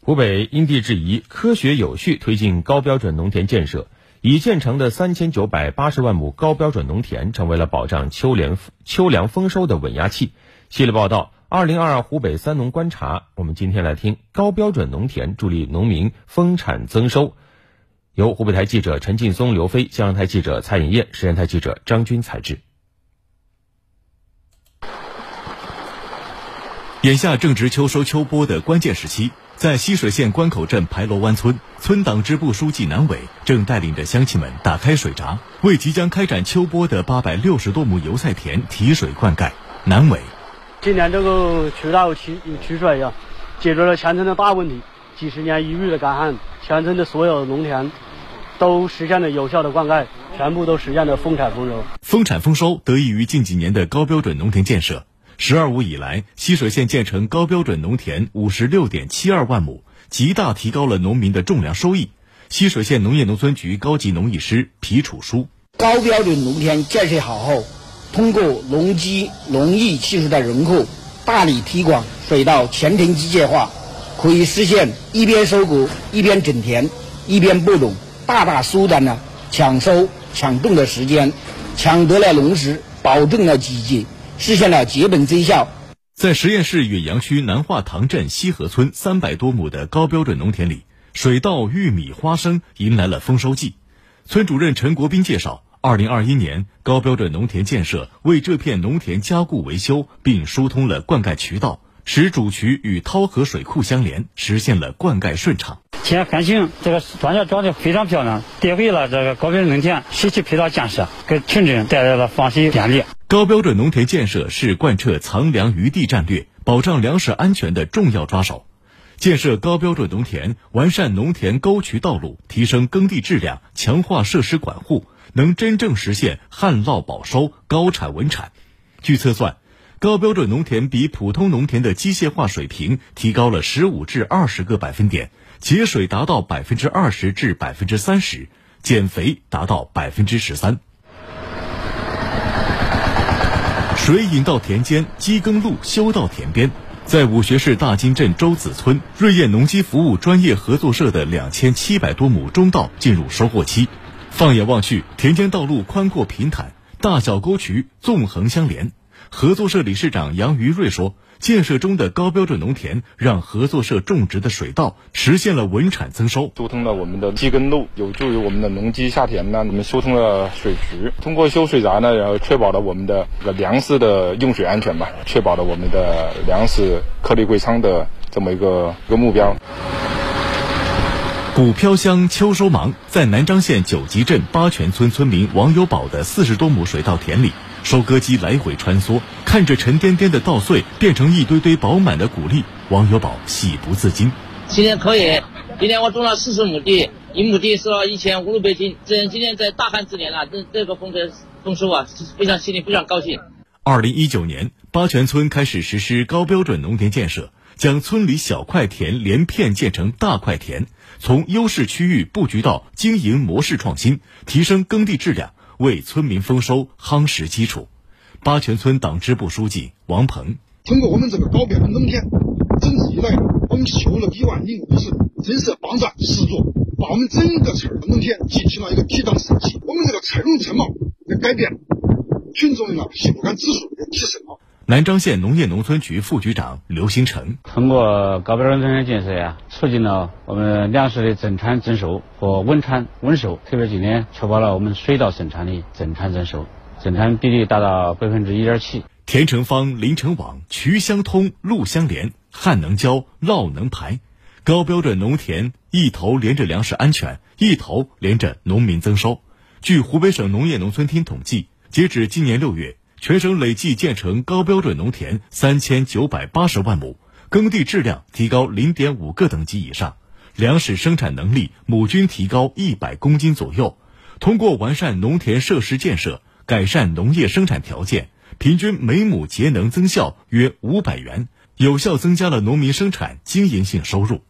湖北因地制宜、科学有序推进高标准农田建设，已建成的三千九百八十万亩高标准农田成为了保障秋粮秋粮丰收的稳压器。系列报道：二零二二湖北三农观察。我们今天来听高标准农田助力农民丰产增收。由湖北台记者陈劲松、刘飞，江阳台记者蔡颖燕，实验台记者张军采制。眼下正值秋收秋播的关键时期。在浠水县关口镇排楼湾村，村党支部书记南伟正带领着乡亲们打开水闸，为即将开展秋播的八百六十多亩油菜田提水灌溉。南伟，今年这个渠道取取水呀，解决了全村的大问题。几十年一遇的干旱，全村的所有农田都实现了有效的灌溉，全部都实现了丰产丰收。丰产丰收得益于近几年的高标准农田建设。“十二五”以来，浠水县建成高标准农田五十六点七二万亩，极大提高了农民的种粮收益。浠水县农业农村局高级农艺师皮楚书：高标准农田建设好后，通过农机、农艺技术的融合，大力推广水稻全田机械化，可以实现一边收谷一边整田，一边播种，大大缩短了抢收抢种的时间，抢得了农时，保证了经济。实现了基本增效。在十堰市允阳区南化塘镇西河村三百多亩的高标准农田里，水稻、玉米、花生迎来了丰收季。村主任陈国斌介绍，二零二一年高标准农田建设为这片农田加固维修，并疏通了灌溉渠道，使主渠与涛河水库相连，实现了灌溉顺畅。现繁星这个庄稼长得非常漂亮，得益了这个高标准农田水渠配套建设，给村镇带来了放水便利。高标准农田建设是贯彻藏粮于地战略、保障粮食安全的重要抓手。建设高标准农田，完善农田沟渠道路，提升耕地质量，强化设施管护，能真正实现旱涝保收、高产稳产。据测算，高标准农田比普通农田的机械化水平提高了十五至二十个百分点，节水达到百分之二十至百分之三十，减肥达到百分之十三。水引到田间，机耕路修到田边。在武穴市大金镇周子村，瑞燕农机服务专业合作社的两千七百多亩中稻进入收获期。放眼望去，田间道路宽阔平坦，大小沟渠纵横相连。合作社理事长杨于瑞说。建设中的高标准农田，让合作社种植的水稻实现了稳产增收。疏通了我们的机耕路，有助于我们的农机下田呢。我们疏通了水渠，通过修水闸呢，然后确保了我们的粮食的用水安全吧，确保了我们的粮食颗粒归仓的这么一个一个目标。谷飘香，秋收忙，在南漳县九集镇八泉村村民王有宝的四十多亩水稻田里。收割机来回穿梭，看着沉甸甸的稻穗变成一堆堆饱满的谷粒，王有宝喜不自禁。今天可以，今天我种了四十亩地，一亩地收了一千五六百斤。这今天在大旱之年了，这这个丰收丰收啊，非常心里非常高兴。二零一九年，八泉村开始实施高标准农田建设，将村里小块田连片建成大块田，从优势区域布局到经营模式创新，提升耕地质量。为村民丰收夯实基础。八泉村党支部书记王鹏通过我们这个高标准农田整治以来，我们修了一万零五十真是帮转十座，把我们整个村儿农田进行了一个提档升级，我们这个村容村貌也改变，群众的幸福感指数也提升了。南漳县农业农村局副局长刘新成通过高标准农田建设呀，促进了我们粮食的增产增收和稳产稳收，特别今年确保了我们水稻生产的增产增收，增产比例达到百分之一点七。田成方、林成网，渠相通，路相连，旱能浇，涝能排，高标准农田一头连着粮食安全，一头连着农民增收。据湖北省农业农村厅统计，截止今年六月。全省累计建成高标准农田三千九百八十万亩，耕地质量提高零点五个等级以上，粮食生产能力亩均提高一百公斤左右。通过完善农田设施建设，改善农业生产条件，平均每亩节能增效约五百元，有效增加了农民生产经营性收入。